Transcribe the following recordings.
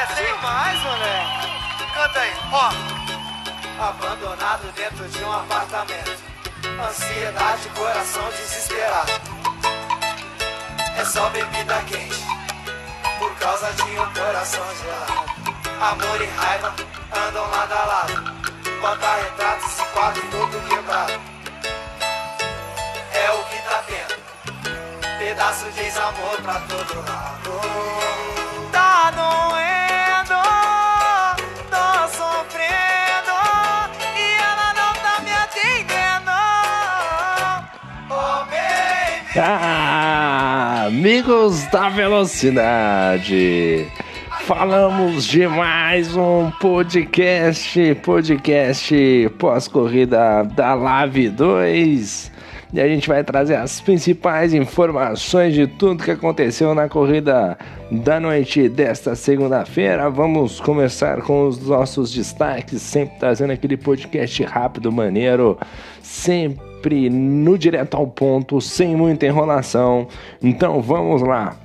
essa, hein? Demais, moleque. Canta aí, ó. Abandonado dentro de um apartamento. Ansiedade, coração desesperado. É só bebida quente. Por causa de um coração gelado. Amor e raiva andam lado a lado. Bota retratos e quadro todo quebrado. É o que tá tendo. Pedaço de ex-amor pra todo lado. Tá doendo, Ah, amigos da velocidade, falamos de mais um podcast, podcast pós-corrida da Lave 2. E a gente vai trazer as principais informações de tudo que aconteceu na corrida da noite desta segunda-feira. Vamos começar com os nossos destaques, sempre trazendo aquele podcast rápido, maneiro, sempre no direto ao ponto, sem muita enrolação. Então vamos lá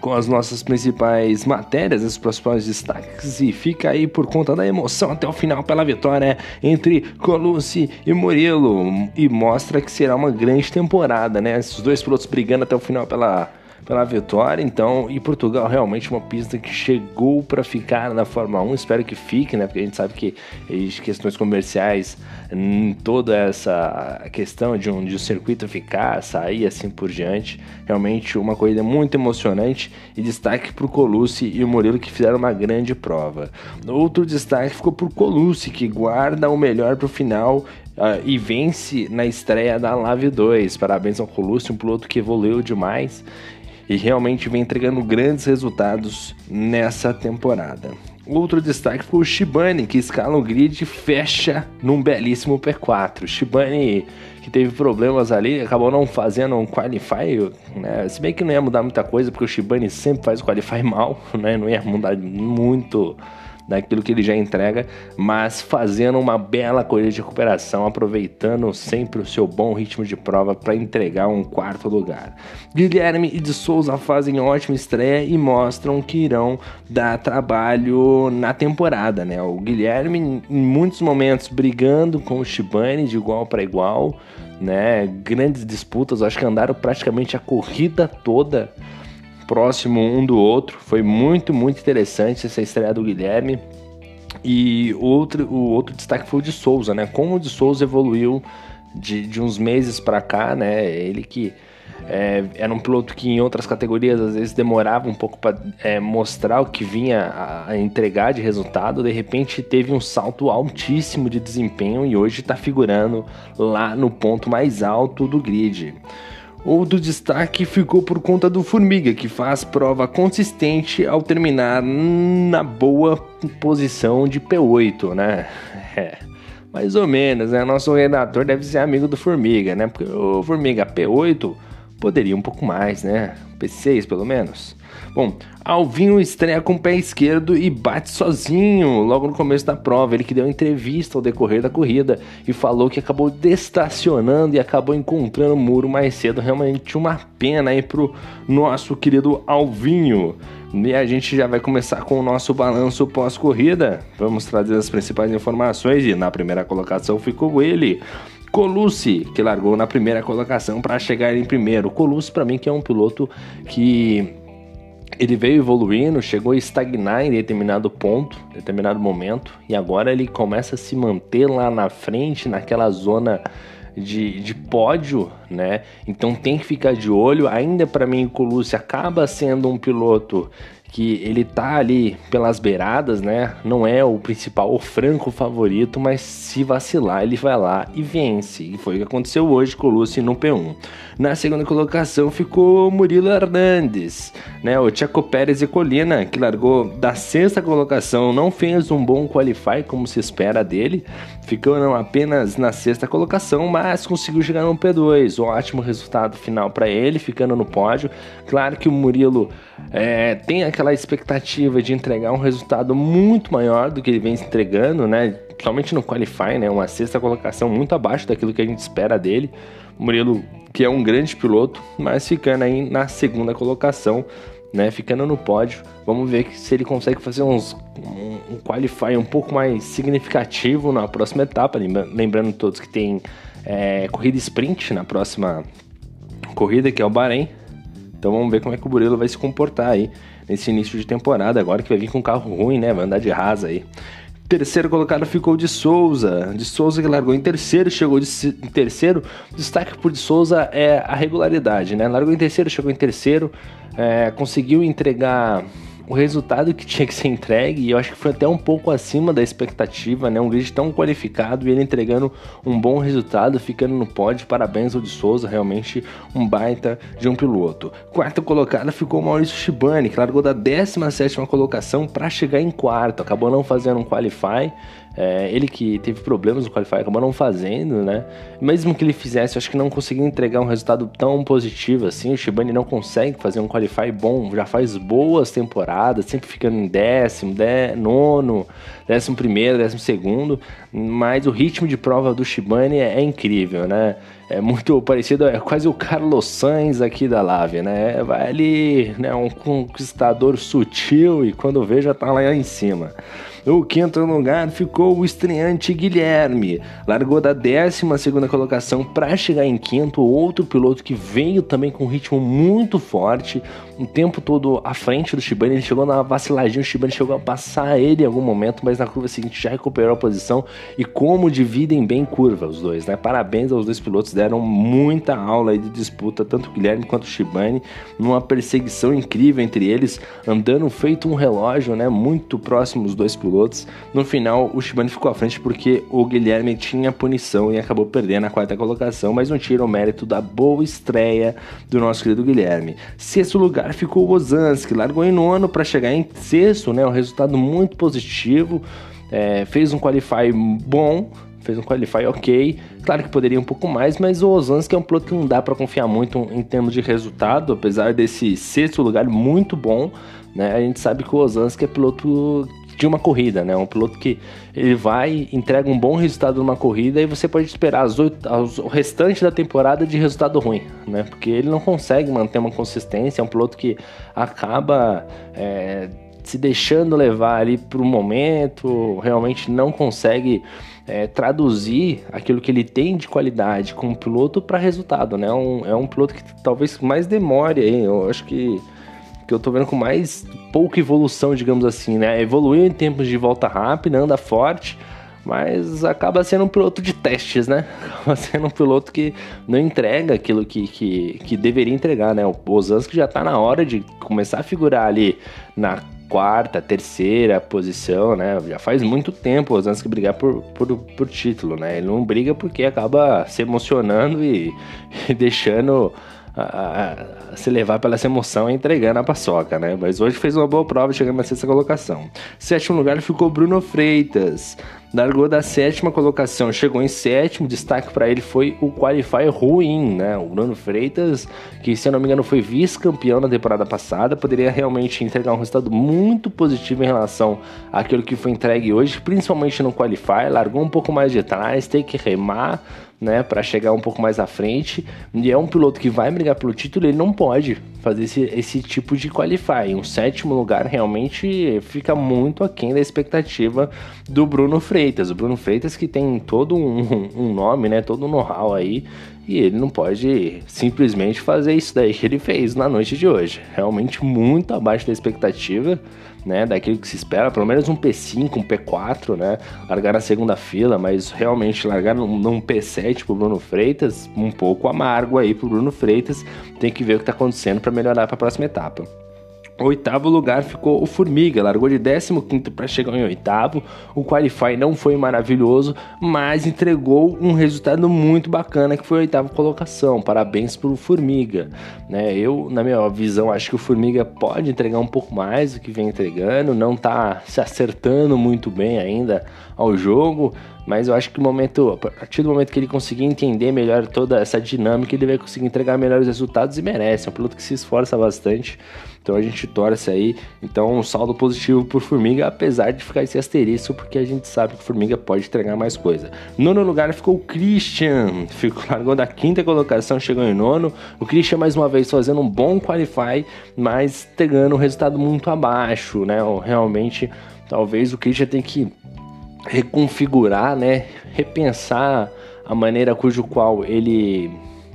com as nossas principais matérias, os principais destaques e fica aí por conta da emoção até o final pela vitória entre Colucci e Murilo e mostra que será uma grande temporada, né? Esses dois pilotos brigando até o final pela pela vitória, então, e Portugal realmente uma pista que chegou para ficar na Fórmula 1, espero que fique, né? Porque a gente sabe que as questões comerciais, hum, toda essa questão de um, de um circuito ficar, sair assim por diante, realmente uma corrida muito emocionante e destaque para o Colucci e o Murilo que fizeram uma grande prova. Outro destaque ficou para o Colucci que guarda o melhor para o final Uh, e vence na estreia da Lave 2. Parabéns ao Colucci, um piloto que evoluiu demais e realmente vem entregando grandes resultados nessa temporada. Outro destaque foi o Shibane, que escala o grid e fecha num belíssimo P4. Shibane, que teve problemas ali, acabou não fazendo um qualify, né? Se bem que não ia mudar muita coisa, porque o Shibane sempre faz o qualify mal, né? Não ia mudar muito daquilo que ele já entrega, mas fazendo uma bela corrida de recuperação, aproveitando sempre o seu bom ritmo de prova para entregar um quarto lugar. Guilherme e de Souza fazem ótima estreia e mostram que irão dar trabalho na temporada, né? O Guilherme em muitos momentos brigando com o Shibane de igual para igual, né? Grandes disputas, acho que andaram praticamente a corrida toda próximo um do outro. Foi muito, muito interessante essa estreia do Guilherme. E outro, o outro destaque foi o de Souza, né? Como o de Souza evoluiu de, de uns meses para cá, né? Ele que é, era um piloto que em outras categorias às vezes demorava um pouco para é, mostrar o que vinha a, a, entregar de resultado, de repente teve um salto altíssimo de desempenho e hoje está figurando lá no ponto mais alto do grid. Outro destaque ficou por conta do Formiga, que faz prova consistente ao terminar na boa posição de P8, né? É, mais ou menos, né? Nosso redator deve ser amigo do Formiga, né? Porque o Formiga P8 poderia um pouco mais, né? P6 pelo menos. Bom, Alvinho estreia com o pé esquerdo e bate sozinho logo no começo da prova. Ele que deu entrevista ao decorrer da corrida e falou que acabou destacionando e acabou encontrando o muro mais cedo. Realmente uma pena aí pro nosso querido Alvinho. E a gente já vai começar com o nosso balanço pós-corrida. Vamos trazer as principais informações e na primeira colocação ficou ele. Colucci, que largou na primeira colocação para chegar em primeiro. Colucci, para mim, que é um piloto que ele veio evoluindo, chegou a estagnar em determinado ponto, determinado momento, e agora ele começa a se manter lá na frente, naquela zona de, de pódio, né? Então tem que ficar de olho. Ainda para mim, o Colucci acaba sendo um piloto que ele tá ali pelas beiradas, né? Não é o principal, o franco favorito, mas se vacilar, ele vai lá e vence. E foi o que aconteceu hoje com o Lucy no P1. Na segunda colocação ficou Murilo Hernandes, né? O Tiago Pérez e Colina, que largou da sexta colocação, não fez um bom qualify como se espera dele, ficando apenas na sexta colocação, mas conseguiu chegar no P2. Um ótimo resultado final para ele, ficando no pódio. Claro que o Murilo é, tem aquela aquela expectativa de entregar um resultado muito maior do que ele vem entregando, né? Somente no Qualify, né? Uma sexta colocação muito abaixo daquilo que a gente espera dele. Murilo, que é um grande piloto, mas ficando aí na segunda colocação. né, ficando no pódio. Vamos ver se ele consegue fazer uns, um, qualify um pouco mais significativo na próxima etapa. Lembrando todos que tem é, corrida sprint na próxima corrida, que é o Bahrein. Então vamos ver como é que o Burilo vai se comportar aí nesse início de temporada, agora que vai vir com um carro ruim, né? Vai andar de rasa aí. Terceiro colocado ficou de Souza. De Souza que largou em terceiro, chegou de, em terceiro. Destaque por de Souza é a regularidade, né? Largou em terceiro, chegou em terceiro, é, conseguiu entregar o resultado que tinha que ser entregue e eu acho que foi até um pouco acima da expectativa, né? Um grid tão qualificado e ele entregando um bom resultado, ficando no pódio. Parabéns ao de Souza, realmente um baita de um piloto. Quarta colocada ficou o Maurício Shibani, que largou da 17 colocação para chegar em quarto, acabou não fazendo um qualify. É, ele que teve problemas no Qualify acabou não fazendo, né? Mesmo que ele fizesse, acho que não conseguiu entregar um resultado tão positivo assim. O Shibane não consegue fazer um Qualify bom, já faz boas temporadas, sempre ficando em décimo, dé, nono, décimo primeiro, décimo segundo. Mas o ritmo de prova do Shibane é, é incrível, né? É muito parecido, é quase o Carlos Sainz aqui da Lave, né? Vai ali, né? Um conquistador sutil e quando vê já tá lá em cima. No quinto lugar ficou o estreante Guilherme. Largou da 12 colocação para chegar em quinto. Outro piloto que veio também com um ritmo muito forte, o tempo todo à frente do Shibane. Ele chegou na vaciladinha, o Shibane chegou a passar ele em algum momento, mas na curva seguinte já recuperou a posição. E como dividem bem curva os dois, né? Parabéns aos dois pilotos, deram muita aula de disputa, tanto o Guilherme quanto o Shibane, numa perseguição incrível entre eles, andando feito um relógio, né? Muito próximo os dois pilotos pilotos. No final, o Shibane ficou à frente porque o Guilherme tinha punição e acabou perdendo a quarta colocação, mas não tira o mérito da boa estreia do nosso querido Guilherme. Sexto lugar ficou o Ozanski, largou em nono para chegar em sexto, né? Um resultado muito positivo. É, fez um qualify bom, fez um qualify ok. Claro que poderia um pouco mais, mas o Ozanski é um piloto que não dá para confiar muito em termos de resultado, apesar desse sexto lugar muito bom. Né? A gente sabe que o Ozanski é piloto de uma corrida, né? Um piloto que ele vai, entrega um bom resultado numa corrida e você pode esperar as oito, as, o restante da temporada de resultado ruim, né? Porque ele não consegue manter uma consistência, é um piloto que acaba é, se deixando levar ali para o momento, realmente não consegue é, traduzir aquilo que ele tem de qualidade como piloto para resultado, né? Um, é um piloto que talvez mais demore aí, eu acho que que eu tô vendo com mais pouca evolução, digamos assim, né? Evoluiu em tempos de volta rápida, anda forte, mas acaba sendo um piloto de testes, né? Acaba sendo um piloto que não entrega aquilo que, que, que deveria entregar, né? O Osansky já tá na hora de começar a figurar ali na quarta, terceira posição, né? Já faz muito tempo o Osansky brigar por, por, por título, né? Ele não briga porque acaba se emocionando e, e deixando a, a, se levar pela essa emoção e entregando a paçoca, né? Mas hoje fez uma boa prova, chegando na sexta colocação. Sétimo lugar ficou Bruno Freitas. Largou da sétima colocação, chegou em sétimo. Destaque para ele foi o qualify ruim, né? O Bruno Freitas, que se eu não me engano foi vice-campeão na temporada passada, poderia realmente entregar um resultado muito positivo em relação àquilo que foi entregue hoje, principalmente no qualify. Largou um pouco mais de trás, tem que remar né, para chegar um pouco mais à frente. E é um piloto que vai brigar pelo título, ele não pode fazer esse, esse tipo de qualify. Um sétimo lugar realmente fica muito aquém da expectativa do Bruno Freitas. O Bruno Freitas que tem todo um, um nome, né, todo um know-how aí, e ele não pode simplesmente fazer isso daí que ele fez na noite de hoje. Realmente muito abaixo da expectativa né, daquilo que se espera, pelo menos um P5, um P4, né, largar na segunda fila, mas realmente largar num, num P7 pro Bruno Freitas, um pouco amargo aí pro Bruno Freitas, tem que ver o que tá acontecendo para melhorar para a próxima etapa. Oitavo lugar ficou o Formiga, largou de 15 para chegar em oitavo. O Qualify não foi maravilhoso, mas entregou um resultado muito bacana que foi a oitava colocação. Parabéns para o Formiga. Né? Eu, na minha visão, acho que o Formiga pode entregar um pouco mais do que vem entregando, não está se acertando muito bem ainda ao jogo. Mas eu acho que o momento, a partir do momento que ele conseguir entender melhor toda essa dinâmica, ele vai conseguir entregar melhores resultados e merece. É um piloto que se esforça bastante. Então a gente torce aí. Então um saldo positivo por Formiga, apesar de ficar esse asterisco, porque a gente sabe que Formiga pode entregar mais coisa. Nono lugar ficou o Christian, ficou largou da quinta colocação, chegou em nono. O Christian mais uma vez fazendo um bom qualify, mas pegando um resultado muito abaixo, né? Realmente, talvez o Christian tenha que reconfigurar, né? Repensar a maneira cujo qual ele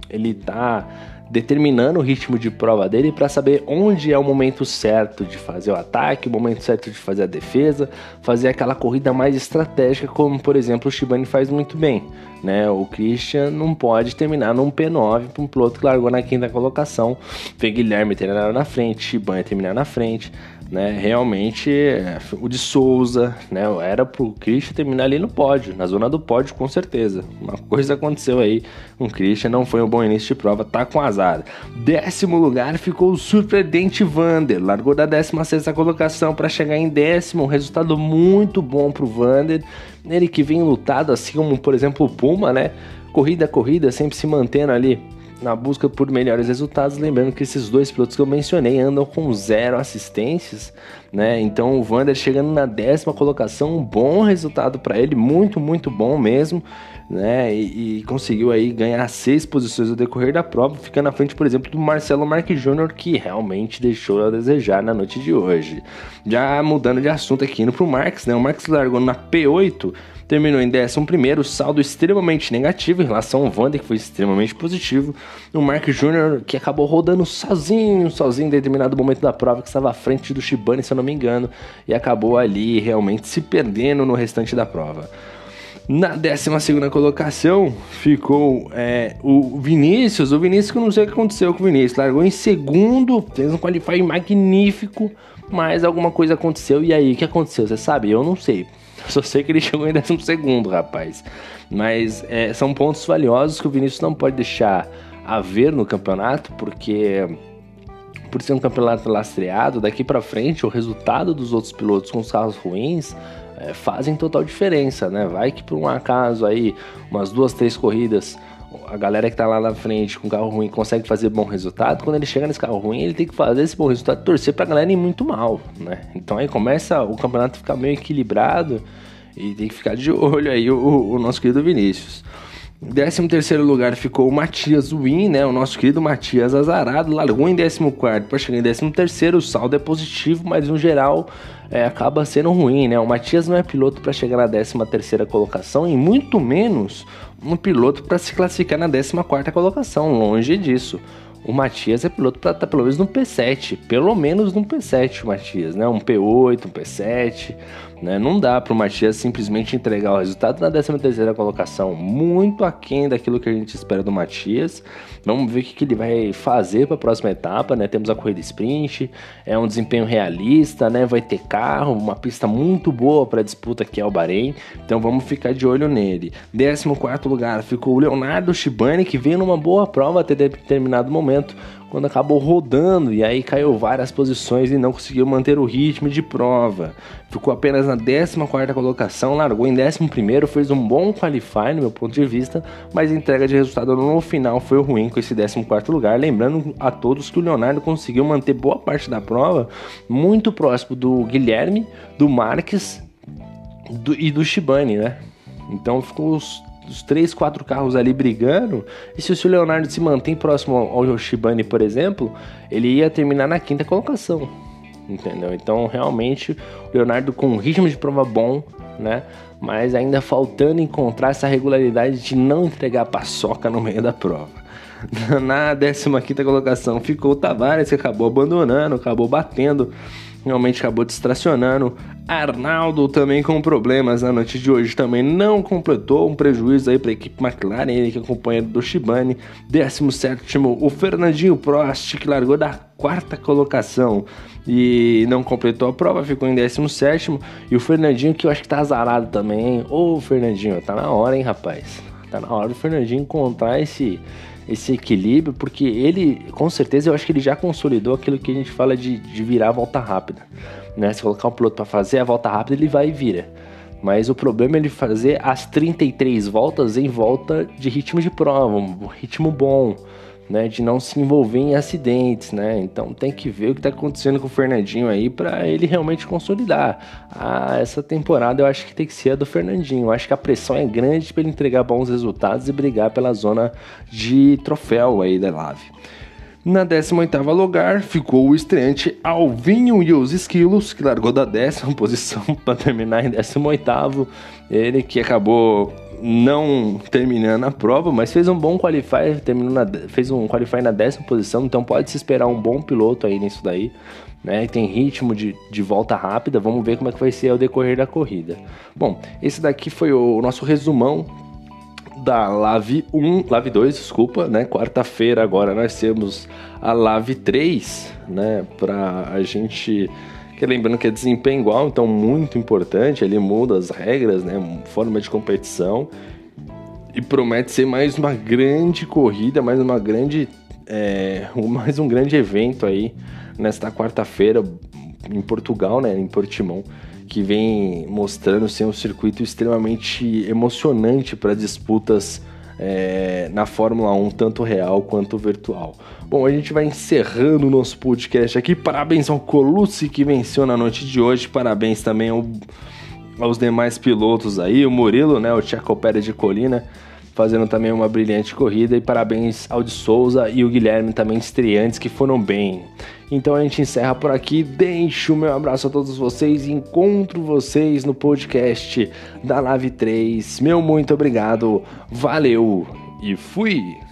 ele tá determinando o ritmo de prova dele para saber onde é o momento certo de fazer o ataque, o momento certo de fazer a defesa, fazer aquela corrida mais estratégica, como por exemplo o Shibane faz muito bem. Né? O Christian não pode terminar num P9 para um piloto que largou na quinta colocação, ver Guilherme terminar na frente, Shibane terminar na frente né? Realmente o de Souza, né? Era pro Christian terminar ali no pódio, na zona do pódio com certeza. Uma coisa aconteceu aí, o Christian não foi um bom início de prova, tá com azar. Décimo lugar ficou o surpreendente Vander, largou da 16 sexta colocação para chegar em décimo, um resultado muito bom pro Vander. Ele que vem lutado assim como, por exemplo, o Puma, né? Corrida a corrida, sempre se mantendo ali na busca por melhores resultados. Lembrando que esses dois pilotos que eu mencionei andam com zero assistências, né? Então o Vander chegando na décima colocação, um bom resultado para ele, muito, muito bom mesmo. Né, e, e, conseguiu aí ganhar seis posições no decorrer da prova, ficando na frente, por exemplo, do Marcelo Marques Júnior, que realmente deixou a desejar na noite de hoje. Já mudando de assunto aqui, indo pro Marques, né? O Marques largou na P8, terminou em 11, saldo extremamente negativo em relação ao Vander, que foi extremamente positivo. O Mark Jr., que acabou rodando sozinho, sozinho em determinado momento da prova, que estava à frente do Shibane, se eu não me engano, e acabou ali realmente se perdendo no restante da prova. Na 12 colocação ficou é, o Vinícius. O Vinícius, que eu não sei o que aconteceu com o Vinícius, largou em segundo, fez um qualify magnífico, mas alguma coisa aconteceu. E aí, o que aconteceu? Você sabe? Eu não sei. Só sei que ele chegou em 12 segundo, rapaz. Mas é, são pontos valiosos que o Vinícius não pode deixar a ver no campeonato, porque por ser um campeonato lastreado, daqui para frente o resultado dos outros pilotos com os carros ruins é, fazem total diferença, né? Vai que por um acaso aí, umas duas, três corridas, a galera que tá lá na frente com carro ruim consegue fazer bom resultado, quando ele chega nesse carro ruim, ele tem que fazer esse bom resultado, torcer pra galera ir muito mal, né? Então aí começa o campeonato ficar meio equilibrado e tem que ficar de olho aí o, o nosso querido Vinícius. 13 terceiro lugar ficou o Matias Win, né? O nosso querido Matias Azarado largou em 14 para chegar em 13 terceiro. O saldo é positivo, mas no geral é, acaba sendo ruim, né? O Matias não é piloto para chegar na 13 terceira colocação e muito menos um piloto para se classificar na 14 quarta colocação. Longe disso. O Matias é piloto para estar tá pelo menos no P7, pelo menos no P7 o Matias, né? Um P8, um P7, né? Não dá para o Matias simplesmente entregar o resultado na 13ª colocação, muito aquém daquilo que a gente espera do Matias. Vamos ver o que, que ele vai fazer para a próxima etapa, né? Temos a corrida sprint, é um desempenho realista, né? Vai ter carro, uma pista muito boa para disputa que é o Bahrein, então vamos ficar de olho nele. 14 lugar ficou o Leonardo Shibani, que veio numa boa prova até determinado momento, quando acabou rodando e aí caiu várias posições e não conseguiu manter o ritmo de prova. Ficou apenas na 14 colocação, largou em 11, fez um bom qualify no meu ponto de vista, mas a entrega de resultado no final foi ruim com esse 14 lugar. Lembrando a todos que o Leonardo conseguiu manter boa parte da prova muito próximo do Guilherme, do Marques do, e do Shibane, né? Então ficou os os três, quatro carros ali brigando. E se o Leonardo se mantém próximo ao Yoshibane, por exemplo, ele ia terminar na quinta colocação. Entendeu? Então, realmente, o Leonardo com um ritmo de prova bom, né? Mas ainda faltando encontrar essa regularidade de não entregar paçoca no meio da prova. Na 15 colocação ficou o Tavares, que acabou abandonando, acabou batendo realmente acabou distracionando. Arnaldo também com problemas na noite de hoje também não completou um prejuízo aí para a equipe McLaren, ele que acompanha do Shibane. 17 o Fernandinho Prost que largou da quarta colocação e não completou a prova, ficou em 17 e o Fernandinho que eu acho que tá azarado também. Ô Fernandinho, tá na hora, hein, rapaz? Tá na hora do Fernandinho encontrar esse esse equilíbrio, porque ele, com certeza, eu acho que ele já consolidou aquilo que a gente fala de, de virar a volta rápida. Né? Se colocar um piloto para fazer a volta rápida, ele vai e vira. Mas o problema é ele fazer as 33 voltas em volta de ritmo de prova, um ritmo bom, né, de não se envolver em acidentes, né? Então tem que ver o que está acontecendo com o Fernandinho aí para ele realmente consolidar. Ah, essa temporada eu acho que tem que ser a do Fernandinho. Eu acho que a pressão é grande para ele entregar bons resultados e brigar pela zona de troféu aí da Lave. Na 18º lugar ficou o estreante Alvinho e os Esquilos, que largou da décima posição para terminar em 18º. Ele que acabou não terminando a prova, mas fez um bom qualify, terminou na, fez um qualify na décima posição, então pode se esperar um bom piloto aí nisso daí. Né, tem ritmo de, de volta rápida, vamos ver como é que vai ser ao decorrer da corrida. Bom, esse daqui foi o nosso resumão da Lave 1, Lave 2, desculpa, né? Quarta-feira agora nós temos a Lave 3, né, para a gente que lembrando que é desempenho igual, então muito importante, ele muda as regras, né, forma de competição e promete ser mais uma grande corrida, mais uma grande, é, mais um grande evento aí nesta quarta-feira em Portugal, né, em Portimão, que vem mostrando ser um circuito extremamente emocionante para disputas é, na Fórmula 1, tanto real quanto virtual. Bom, a gente vai encerrando o nosso podcast aqui. Parabéns ao Colucci que venceu na noite de hoje. Parabéns também ao, aos demais pilotos aí, o Murilo, né, o Tcheco Pérez de Colina, fazendo também uma brilhante corrida. E parabéns ao de Souza e o Guilherme também estreantes que foram bem. Então a gente encerra por aqui. Deixo o meu abraço a todos vocês encontro vocês no podcast da Live 3. Meu muito obrigado, valeu e fui!